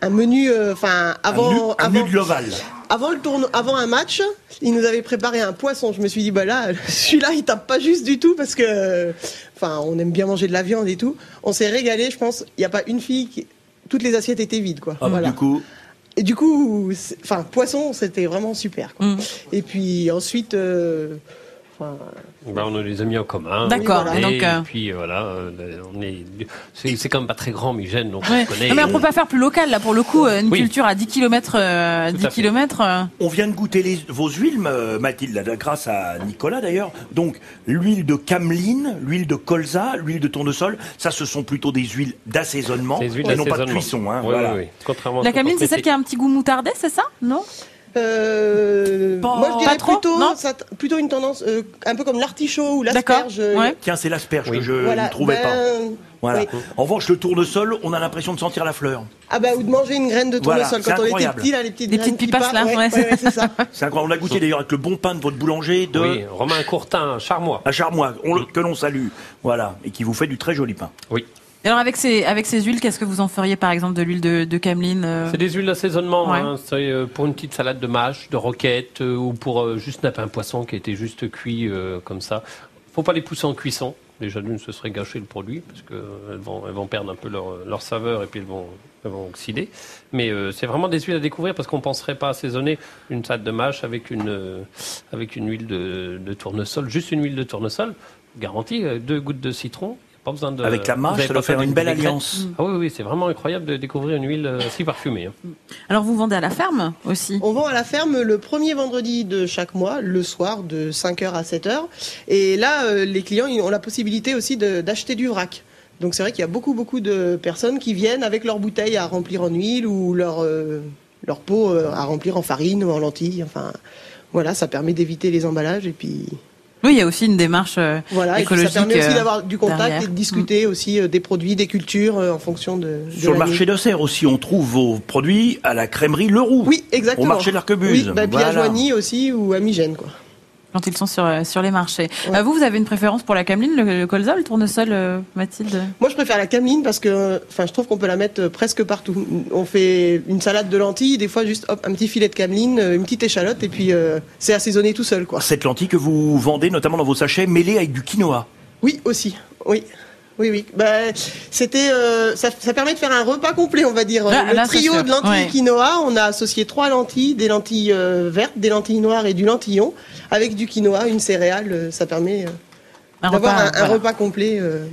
un menu, euh, enfin avant, un nu, un avant, nu de l'Oval. avant le tournoi, avant un match, il nous avait préparé un poisson. Je me suis dit bah là, celui-là, il tape pas juste du tout parce que, enfin, on aime bien manger de la viande et tout. On s'est régalé. Je pense, il n'y a pas une fille qui, toutes les assiettes étaient vides, quoi. Ah, Voilà. Du coup, Et du coup, enfin, poisson, c'était vraiment super. quoi. Mm. Et puis ensuite, euh, enfin, Ben, on a des amis en commun. D'accord, Et, donc, euh, puis euh, voilà, euh, on est, c'est, c'est quand même pas très grand, Migène, donc Ouais. on connaît. Non, mais on peut pas faire plus local, là, pour le coup, euh, une Oui. culture à 10 km, euh, Tout 10 à fait. km euh, on vient de goûter les- vos huiles, euh, Mathilde, grâce à Nicolas d'ailleurs. Donc, l'huile de cameline, l'huile de colza, l'huile de tournesol, ça, ce sont plutôt des huiles d'assaisonnement des huiles et non pas de cuisson. Hein, Oui, voilà. oui, oui. Contrairement à La cameline, c'est celle qui a un petit goût moutardé, c'est ça? Non? Euh, Pas- moi, je dirais trop, plutôt, ça- plutôt une tendance euh, un peu comme l'artichaut ou l'asperge. euh, Ouais. Tiens, c'est l'asperge Oui. que je Voilà. ne trouvais ben, pas. Voilà. oui. En revanche, le tournesol, on a l'impression de sentir la fleur. Ah bah ou de manger une graine de Voilà, tournesol c'est quand on était incroyable. petit là, les petites Des petites partent, là, ouais, ouais. c'est ça. C'est incroyable. On a goûté d'ailleurs avec le bon pain de votre boulanger de Oui, Romain Courtin, Charmois. à Charmois, on le- que l'on salue. Voilà. Et qui vous fait du très joli pain. Oui. Et alors, avec ces, avec ces huiles, qu'est-ce que vous en feriez, par exemple, de l'huile de, de cameline euh C'est des huiles d'assaisonnement. Ouais. hein. C'est euh, pour une petite salade de mâche, de roquette, euh, ou pour juste napper un poisson qui a été juste cuit comme ça. Faut pas les pousser en cuisson. Déjà d'une, ce serait gâcher le produit parce que euh, elles vont, elles vont perdre un peu leur, leur saveur et puis elles vont, elles vont oxyder. Mais c'est vraiment des huiles à découvrir parce qu'on penserait pas assaisonner une salade de mâche avec une avec une huile de, de tournesol, juste une huile de tournesol. Garantie, deux gouttes de citron. Pas besoin de. Avec la mâche, ça doit faire une belle alliance. Ah oui, oui, c'est vraiment incroyable de découvrir une huile euh, si parfumée. hein. Alors, vous vendez à la ferme aussi? On vend à la ferme le premier vendredi de chaque mois, le soir de 5h à 7h. Et là, euh, les clients ils ont la possibilité aussi d'acheter du vrac. Donc c'est vrai qu'il y a beaucoup, beaucoup de personnes qui viennent avec leurs bouteilles à remplir en huile ou leur, euh, leur pot à remplir en farine ou en lentilles. Enfin, voilà, ça permet d'éviter les emballages et puis Oui, il y a aussi une démarche euh, Voilà, écologique. ça permet aussi euh, d'avoir du contact derrière. et de discuter aussi euh, des produits, des cultures euh, en fonction de. de Sur le marché d'Auxerre aussi, on trouve vos produits à la crèmerie Leroux. Oui, exactement. Au marché de l'Arquebuse. Oui, bah, puis à Voilà. Joigny aussi ou à Migène, quoi. Quand ils sont sur, euh, sur les marchés. Ouais. Euh, vous, vous avez une préférence pour la cameline, le, le colza, le tournesol, euh, Mathilde? Moi, je préfère la cameline parce que, enfin, je trouve qu'on peut la mettre presque partout. On fait une salade de lentilles, des fois juste hop, un petit filet de cameline, une petite échalote, et puis euh, c'est assaisonné tout seul, quoi. Cette lentille que vous vendez notamment dans vos sachets mêlés avec du quinoa? Oui, aussi. Oui. Oui, oui. Bah, c'était, euh, ça, ça permet de faire un repas complet, on va dire. Là- le là, trio de lentilles Ouais. quinoa, on a associé trois lentilles, des lentilles euh, vertes, des lentilles noires et du lentillon, avec du quinoa, une céréale. euh, Ça permet euh, Un d'avoir repas, un, un voilà. repas complet. euh.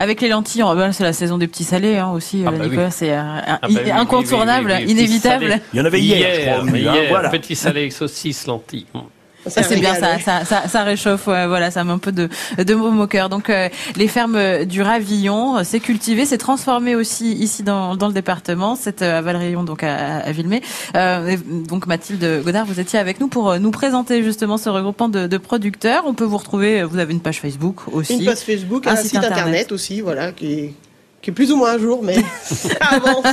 Avec les lentilles, on- ben, c'est la saison des petits salés hein, aussi, Ah bah oui. C'est euh, Ah bah oui, incontournable, oui, oui, oui, inévitable. Il y en avait hier, je crois, hein, hier, voilà. petit salé avec saucisse, lentilles. Ça, c'est bien, ça, ça, ça, ça réchauffe, ouais, voilà, ça met un peu de, de mots au cœur. Donc, euh, les fermes du Ravillon, euh, c'est cultivé, c'est transformé aussi ici dans, dans le département, c'est euh, à Valrayon, donc à, à Villemay. Euh, donc, Mathilde Godard, vous étiez avec nous pour euh, nous présenter justement ce regroupement de, de producteurs. On peut vous retrouver, vous avez une page Facebook aussi. Une page Facebook, Un un, site site, internet. internet. aussi, voilà, qui qui est plus ou moins un jour, mais ça avance.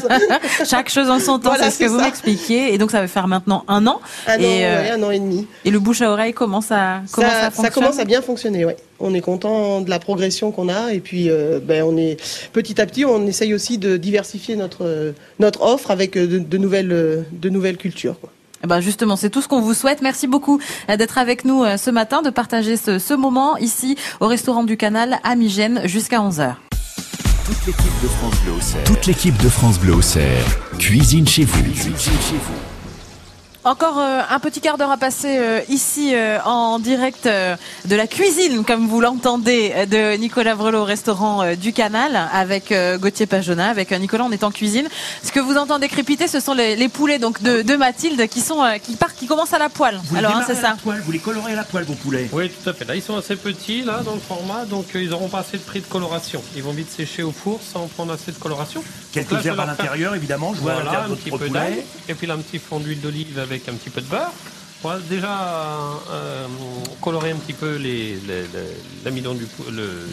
Chaque chose en son temps, Voilà, c'est ce que vous m'expliquiez. Et donc, ça va faire maintenant un an. Un an, et, euh, ouais, un an et demi. et le bouche à oreille commence à, commence ça, commence à bien fonctionner, ouais. On est content de la progression qu'on a et puis euh, ben, on est petit à petit on essaye aussi de diversifier notre notre offre avec euh, de, de nouvelles de nouvelles cultures. Quoi. Eh ben justement, c'est tout ce qu'on vous souhaite. Merci beaucoup d'être avec nous ce matin, de partager ce, ce moment ici au restaurant du Canal à Migène jusqu'à 11h. Toute l'équipe de France Bleu Auxerre. Toute l'équipe de France Bleu Auxerre. Cuisine chez vous. Cuisine chez vous. Encore euh, un petit quart d'heure à passer euh, ici euh, en direct euh, de la cuisine, comme vous l'entendez, de Nicolas Vrelot au restaurant euh, du Canal avec euh, Gauthier Pajona. Avec euh, Nicolas, on est en cuisine. Ce que vous entendez crépiter, ce sont les, les poulets donc de, de Mathilde qui sont euh, qui partent, qui commencent à la poêle. Vous les Alors hein, c'est à ça. la poêle, vous les colorez à la poêle, vos poulets. Oui, tout à fait. Là, ils sont assez petits, là, dans le format, donc euh, ils n'auront pas assez de prix de coloration. Ils vont vite sécher au four sans prendre assez de coloration. Quelques herbes à l'intérieur, évidemment. Je vois Voilà, un petit peu poulet. d'ail. Et puis là, un petit fond d'huile d'olive avec un petit peu de beurre. On va déjà euh, colorer un petit peu les, les- les- l'amidon du pou- le, le-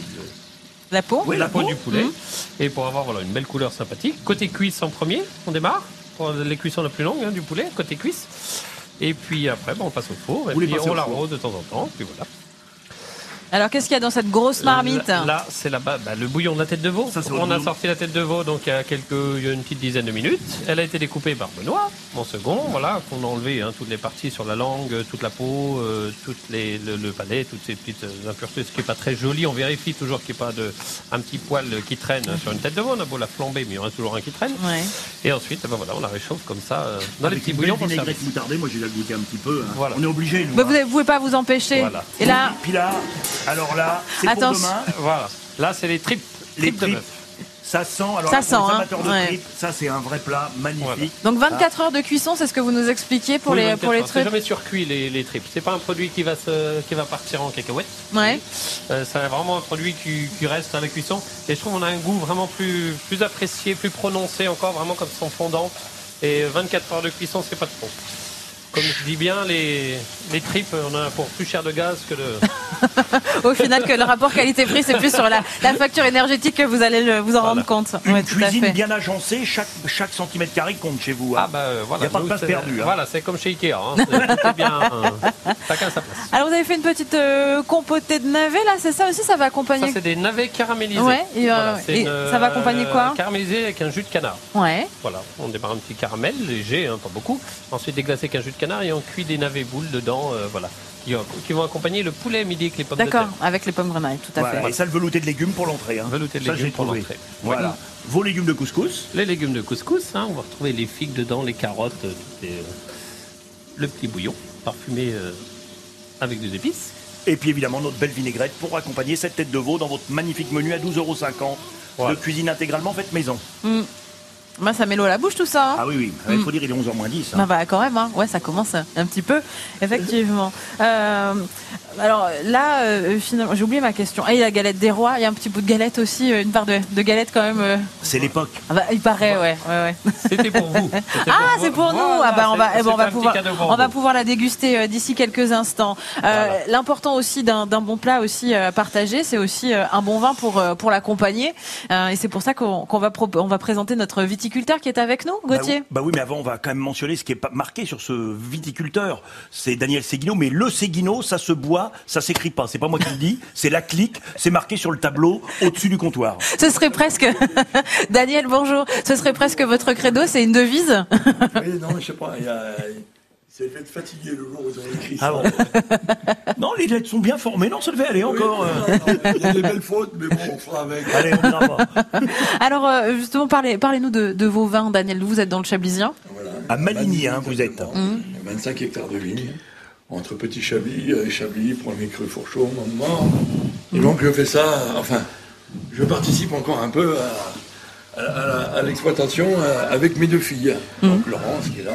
La peau. Oui, la la peau peau. du poulet. Mhm. Et pour avoir voilà, une belle couleur sympathique. Côté cuisse en premier, on démarre. Pour les cuissons la plus longue hein, du poulet, côté cuisse. Et puis après, bon, on passe au four. Et Vous les puis on au four. l'arrose de temps en temps. Puis voilà. Alors qu'est-ce qu'il y a dans cette grosse marmite Là, là, c'est là-bas bah, le bouillon de la tête de veau. Ça, on a sorti la tête de veau donc il y a quelques, il y a une petite dizaine de minutes. Elle a été découpée par Benoît, mon second, voilà, qu'on a enlevé hein, toutes les parties sur la langue, toute la peau, euh, toutes les, le, le palais, toutes ces petites euh, impuretés, ce qui est pas très joli. On vérifie toujours qu'il n'y ait pas de un petit poil qui traîne sur une tête de veau. On a beau la flamber, mais il y en a toujours un qui traîne. Ouais. Et ensuite, eh ben voilà, on la réchauffe comme ça euh, dans les Avec petits une bouillons pour vinaigrette moutardée, moi j'ai déjà goûté un petit peu. hein. Voilà. On est obligé, nous. Mais hein. vous ne pouvez pas vous empêcher. Voilà. Et là, Puis là, alors là, c'est pour Attention. demain. Voilà. Là, c'est les tripes, Les tripes de tripes. bœuf. Ça sent, alors Ça là, pour les sent, hein. amateurs de Ouais. tripes, ça c'est un vrai plat magnifique. donc 24 heures de cuisson, c'est ce que vous nous expliquiez pour Oui, les 24 pour les heures. C'est trucs. jamais surcuit les, les tripes. C'est pas un produit qui va se, qui va partir en cacahuète. Ouais. Euh, c'est vraiment un produit qui, qui reste à la cuisson. Et je trouve qu'on a un goût vraiment plus, plus apprécié, plus prononcé encore, vraiment comme son fondant. Et 24 heures de cuisson, c'est pas fond. Comme je dis bien, les, les tripes, on a pour plus cher de gaz que de. Au final, que le rapport qualité-prix, c'est plus sur la, la facture énergétique que vous allez le- vous en Voilà. rendre compte. Une Ouais, tout à cuisine fait. bien agencée, chaque, chaque centimètre carré compte chez vous. hein. Ah bah euh, voilà. Y a pas de c'est- perdue, hein. Voilà, c'est comme chez Ikea. Hein. C'est- C'est bien. chacun sa place. Alors vous avez fait une petite euh, compotée de navets là, c'est ça aussi, ça va Ça, accompagner. c'est des navets caramélisés. Ouais, et, euh, Voilà, c'est et une, ça va accompagner quoi euh, Caramélisé avec un jus de canard. Ouais. Voilà, on démarre un petit caramel léger, hein, pas beaucoup. Ensuite déglacé avec un jus de canard et on cuit des navets boules dedans, euh, voilà, qui, qui vont accompagner le poulet midi avec les pommes de D'accord, avec les pommes grenailles, tout à Voilà. fait. Et ça, le velouté de légumes pour l'entrée. Hein. Velouté de Ça, légumes pour l'entrée. Voilà. Vos légumes de couscous. Les légumes de couscous, hein, on va retrouver les figues dedans, les carottes, euh, euh, le petit bouillon parfumé euh, avec des épices. Et puis évidemment notre belle vinaigrette pour accompagner cette tête de veau dans votre magnifique menu à 12,50 euros Voilà. de cuisine intégralement faite maison. Bah, ça met l'eau à la bouche tout ça. Hein. Ah oui, oui. Il faut dire, il est 11h moins 10. hein. Bah, bah, quand même, hein. ouais, ça commence un petit peu, effectivement. Euh, alors là, euh, finalement, j'ai oublié ma question. Ah, il y a la galette des rois, il y a un petit bout de galette aussi, euh, une part de, de galette quand même. euh. C'est l'époque. Ah bah, il paraît, ouais, ouais, ouais. C'était pour vous. Ah, c'est pour nous. Voilà, Ah bah on va, eh ben, on va pouvoir, on va pouvoir la déguster euh, d'ici quelques instants. Euh, L'important aussi d'un bon plat aussi euh, à partager, c'est aussi euh, un bon vin pour euh, pour l'accompagner. Euh, et c'est pour ça qu'on va on va présenter notre viticulteur qui est avec nous, Bah Gauthier. oui, bah oui, mais avant, on va quand même mentionner ce qui est pas marqué sur ce viticulteur. C'est Daniel Seguino, mais le Seguino, ça se boit, ça s'écrit pas. C'est pas moi qui le dis, c'est la clique, c'est marqué sur le tableau au-dessus du comptoir. Ce serait presque, Daniel, bonjour. Ce serait presque votre credo, c'est une devise. Oui, non, je sais pas, il, y a, s'est fait fatiguer le jour où ils ont écrit Ah ça. bon Non, les lettres sont bien formées. Non, ça devait aller Oui, encore. euh. non, non, Il y a des belles fautes, mais bon, on fera avec. Allez, on. Alors euh, justement, parlez, parlez-nous de, de vos vins, Daniel. Vous êtes dans le Chablisien. Voilà. À Maligny, hein, vous êtes. exactement. 25 hectares de vignes, entre Petit Chablis, euh, Chablis, Premier Cru, Fourchon, Mort. Et donc je fais ça, enfin, je participe encore un peu à, à- à la- à l'exploitation avec mes deux filles. Donc Laurence qui est là.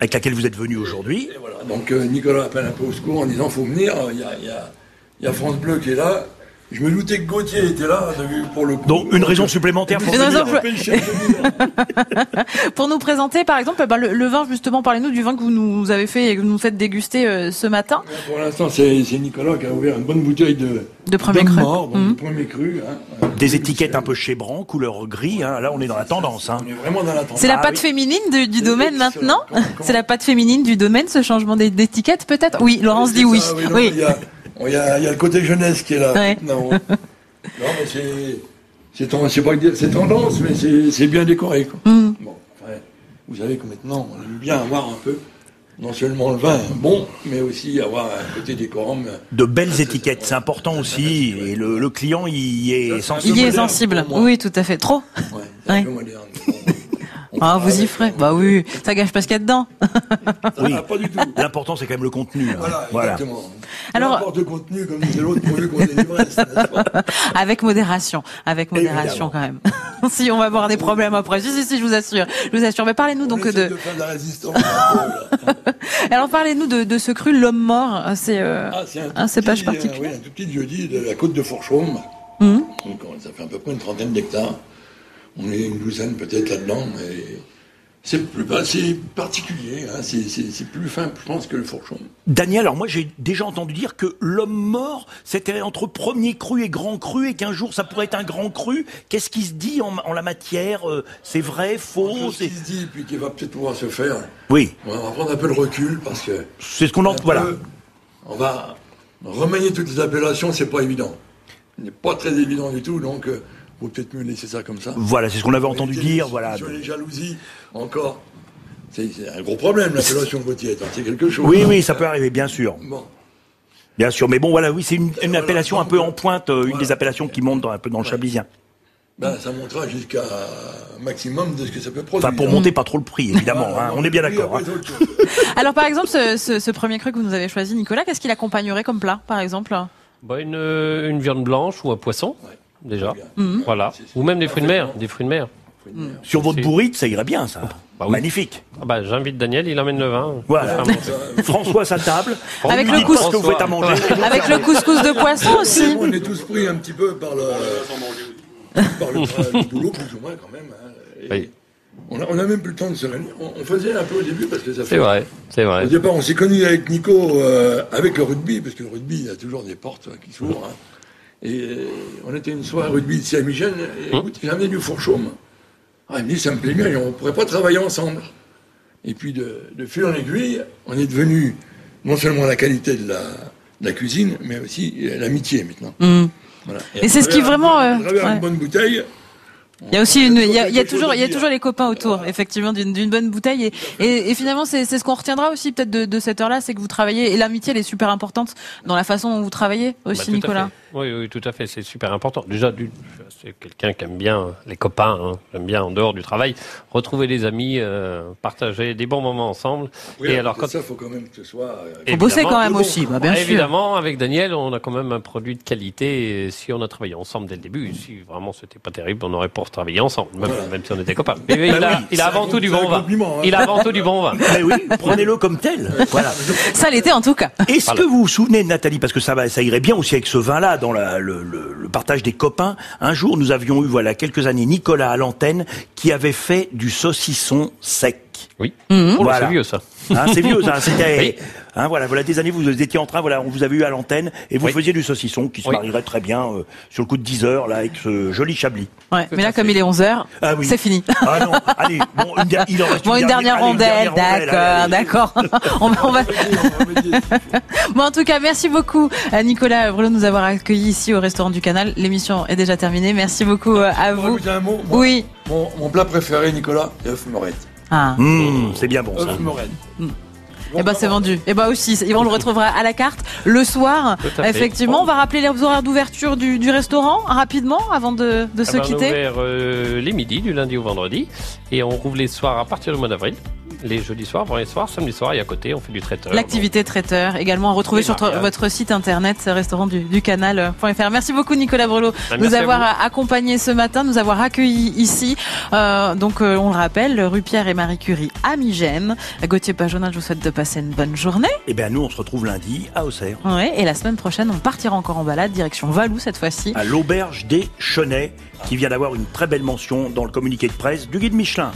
Avec laquelle vous êtes venu aujourd'hui. Donc euh, Nicolas appelle un peu au secours en disant faut venir, a, il y y a France Bleu qui est là. Je me doutais que Gauthier était là pour le coup. Donc, une raison supplémentaire pour Une raison- de nous présenter, par exemple, ben, le, le vin, justement, parlez-nous du vin que vous nous avez fait et que vous nous faites déguster euh, ce matin. Pour l'instant, c'est Nicolas qui a ouvert une bonne bouteille de, De premier cru. mort, donc Mhm. de premier cru. hein. Des étiquettes un peu chébrant, couleur gris. hein. Là, on est dans la tendance. Hein. On est vraiment dans la tendance. C'est la Ah patte oui. féminine du, domaine maintenant C'est la patte féminine du domaine, ce changement d'é- d'étiquette peut-être? Oui, Laurence dit oui. Oui. Il y, a, il y a- il y a le côté jeunesse qui est là. Ouais. Non, non mais c'est. C'est tendance, mais c'est c'est bien décoré. Quoi. Mhm. Bon, enfin, vous savez que maintenant, on aime bien avoir un peu, non seulement le vin bon, mais aussi avoir un côté décorant. mais- De belles étiquettes, c'est important aussi. Et le, le client, il y est Ça, sensible. Il y est sensible. Oui, tout à fait. Trop Ouais, un peu moderne. Ah, fera vous y ferez. Bah oui, ça gâche pas ce qu'il y a dedans. Oui. Ah, pas du tout. L'important, c'est quand même le contenu. hein. Voilà, Voilà. exactement. Alors- le contenu, comme disait l'autre, pourvu qu'on ait Avec modération. Avec modération Évidemment. quand même. si on va avoir des problèmes après. Si, si, si, je vous assure. Je vous assure. Mais parlez-nous donc de. de faire de la résistance. Alors parlez-nous de, de ce cru L'Homme Mort. C'est euh, Ah, un, un tout cépage euh, particulier. oui, un tout petit jeudi de la côte de Fourchaume. Donc, on- ça fait à peu près une trentaine d'hectares. On est une douzaine peut-être là-dedans, mais c'est plus c'est particulier. hein. C'est- plus fin, je pense, que le Fourchaume. Daniel, alors moi j'ai déjà entendu dire que l'homme mort, c'était entre premier cru et grand cru, et qu'un jour ça pourrait être un grand cru. Qu'est-ce qui se dit en, en la matière Euh, C'est vrai, faux ce c'est- qui se dit, puis qui va peut-être pouvoir se faire. Oui, On va prendre un peu le recul, parce que c'est ce qu'on entend. Voilà. on va remanier toutes les appellations, c'est pas évident. Ce n'est pas très évident du tout, donc euh, vaut peut-être mieux laisser ça comme ça. Voilà, c'est ce qu'on avait entendu dire. Voilà. Sur les jalousies, encore. C'est un gros problème, l'appellation Gauthier. C'est quelque chose. Oui, oui, ça peut arriver, bien sûr. Bon. Bien sûr, mais bon, voilà, oui, c'est une, une Voilà. appellation un peu en pointe, euh, une des appellations qui monte dans, un peu dans le Chablisien. Ben, ça montera jusqu'à un maximum de ce que ça peut produire. Enfin, pour monter pas trop le prix, évidemment. Hein, non, on est bien d'accord. hein. Alors par exemple, ce, ce- ce premier cru que vous nous avez choisi, Nicolas, qu'est-ce qu'il accompagnerait comme plat, par exemple? Bah, une, euh, une viande blanche ou un poisson, Ouais. Déjà. Mhm. Voilà. Ou même des fruits de mer. Des fruits de mer. Sur votre bourrite, ça irait bien, ça. Bah oui. Magnifique. Ah bah, J'invite Daniel, il emmène le vin. Voilà. François à sa table. Avec Vous le couscous. que vous faites à manger. Avec le couscous de poisson aussi. On est tous pris un petit peu par le, par le, boulot, plus ou moins, quand même. hein. Et Oui. On a, on a même plus le temps de se réunir. On, on faisait un peu au début parce que ça fait. C'est vrai, c'est vrai. Au départ, on s'est connus avec Nico euh, avec le rugby, parce que le rugby, il y a toujours des portes qui s'ouvrent. hein. Et euh, on était une soirée rugby à Migène, et écoute, il amené du fourchaume. Ah, il me dit, ça me plaît bien, et on pourrait pas travailler ensemble. Et puis, de, de fil en aiguille, on est devenu non seulement la qualité de la, de la cuisine, mais aussi euh, l'amitié maintenant. Voilà. Et c'est ce qui vraiment, euh, à travers ouais. une bonne bouteille. Il y a aussi une, il y a, il y a quelque toujours, il y a toujours les copains autour, effectivement, d'une bonne bouteille. Et, et, et finalement, c'est c'est ce qu'on retiendra aussi peut-être de, de cette heure-là, c'est que vous travaillez et l'amitié, elle est super importante dans la façon dont vous travaillez Bah, aussi, Nicolas. Oui, oui, tout à fait, c'est super important. Déjà, c'est quelqu'un qui aime bien les copains, hein. j'aime bien en dehors du travail, retrouver des amis, euh, partager des bons moments ensemble. Oui, et alors, quand ça, il faut quand même que ce soit. euh, Faut bosser quand même aussi, bah, bien sûr. Évidemment, avec Daniel, on a quand même un produit de qualité. Et si on a travaillé ensemble dès le début, si vraiment c'était pas terrible, on aurait pas travaillé ensemble, même, même si on était copains. Mais il, a, oui, il a avant tout un- du bon vin. hein. Il a avant tout du bon vin. Mais oui, prenez-le comme tel. Voilà. Ça l'était en tout cas. Est-ce Voilà. que vous vous souvenez, Nathalie, parce que ça va, ça irait bien aussi avec ce vin-là dans la- le, le- le partage des copains. Un jour, nous avions eu, voilà, quelques années, Nicolas à l'antenne qui avait fait du saucisson sec. Oui. Mhm. Oh là, Voilà. c'est vieux ça. Hein, c'est vieux, ça. C'était, Oui. Hein, voilà, voilà des années, vous étiez en train, voilà, on vous avait eu à l'antenne et vous Oui. faisiez du saucisson qui se Oui. marierait très bien euh, sur le coup de 10 heures là avec ce joli chablis. Ouais, mais là, comme fait. il est 11h, Ah oui. c'est fini. Ah non, allez, bon, une, il en reste Bon, une dernière une rondelle, dernière rondelle, allez, d'accord, d'accord. on, va- on va. Bon, en tout cas, merci beaucoup à Nicolas Bruno de nous avoir accueillis ici au restaurant du Canal. L'émission est déjà terminée. Merci beaucoup euh, à vous. je vous un mot. Moi, Oui. Mon, mon plat préféré, Nicolas, œuf morette. Ah. Mmh, c'est bien bon ça. œuf morette. Eh ben c'est vendu. Eh ben aussi, et on le retrouvera à la carte le soir. Effectivement, on va rappeler les horaires d'ouverture du, du restaurant rapidement avant de, de se Ah ben, on quitter. ouvert euh, les midis, du lundi au vendredi. Et on rouvre les soirs à partir du mois d'avril. Les jeudis soirs, vendredi soir, samedi soir, et à côté, on fait du traiteur. L'activité traiteur, également à retrouver sur votre site internet restaurant du, du canal.fr. Merci beaucoup Nicolas Brelot Bah, de nous merci à avoir accompagnés ce matin, de nous avoir accueillis ici. Euh, donc euh, on le rappelle, rue Pierre et Marie Curie à Migène. Gauthier Pajonat, je vous souhaite de passer une bonne journée. Et bien nous on se retrouve lundi à Auxerre, Ouais, et la semaine prochaine, on partira encore en balade, direction Valou cette fois-ci. à l'auberge des Chenets, qui vient d'avoir une très belle mention dans le communiqué de presse du guide Michelin.